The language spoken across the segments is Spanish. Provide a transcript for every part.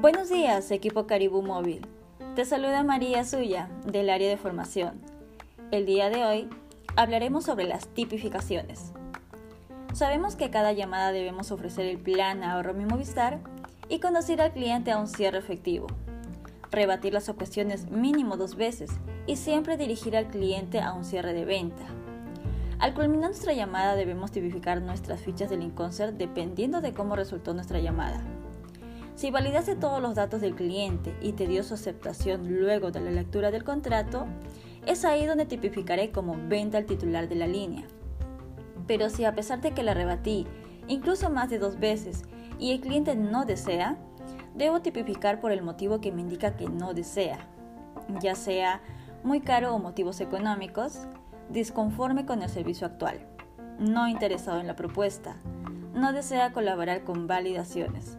Buenos días, equipo Caribú Móvil. Te saluda María Suya, del área de formación. El día de hoy hablaremos sobre las tipificaciones. Sabemos que cada llamada debemos ofrecer el plan ahorro mi Movistar y conducir al cliente a un cierre efectivo. Rebatir las objeciones mínimo dos veces y siempre dirigir al cliente a un cierre de venta. Al culminar nuestra llamada debemos tipificar nuestras fichas del InConcert dependiendo de cómo resultó nuestra llamada. Si validaste todos los datos del cliente y te dio su aceptación luego de la lectura del contrato, es ahí donde tipificaré como venta al titular de la línea. Pero si a pesar de que la rebatí, incluso más de dos veces, y el cliente no desea, debo tipificar por el motivo que me indica que no desea, ya sea muy caro o motivos económicos, disconforme con el servicio actual, no interesado en la propuesta, no desea colaborar con validaciones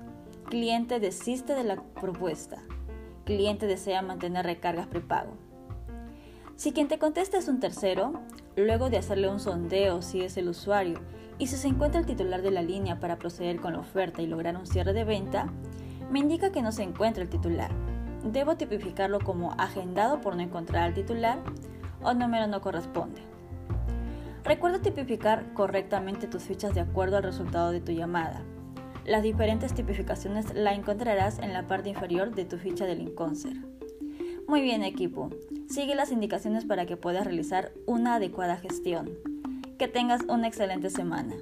Cliente desiste de la propuesta. Cliente desea mantener recargas prepago. Si quien te contesta es un tercero, luego de hacerle un sondeo si es el usuario y si se encuentra el titular de la línea para proceder con la oferta y lograr un cierre de venta, me indica que no se encuentra el titular. Debo tipificarlo como agendado por no encontrar al titular o número no corresponde. Recuerda tipificar correctamente tus fichas de acuerdo al resultado de tu llamada. Las diferentes tipificaciones la encontrarás en la parte inferior de tu ficha del Inconcert. Muy bien equipo, sigue las indicaciones para que puedas realizar una adecuada gestión. Que tengas una excelente semana.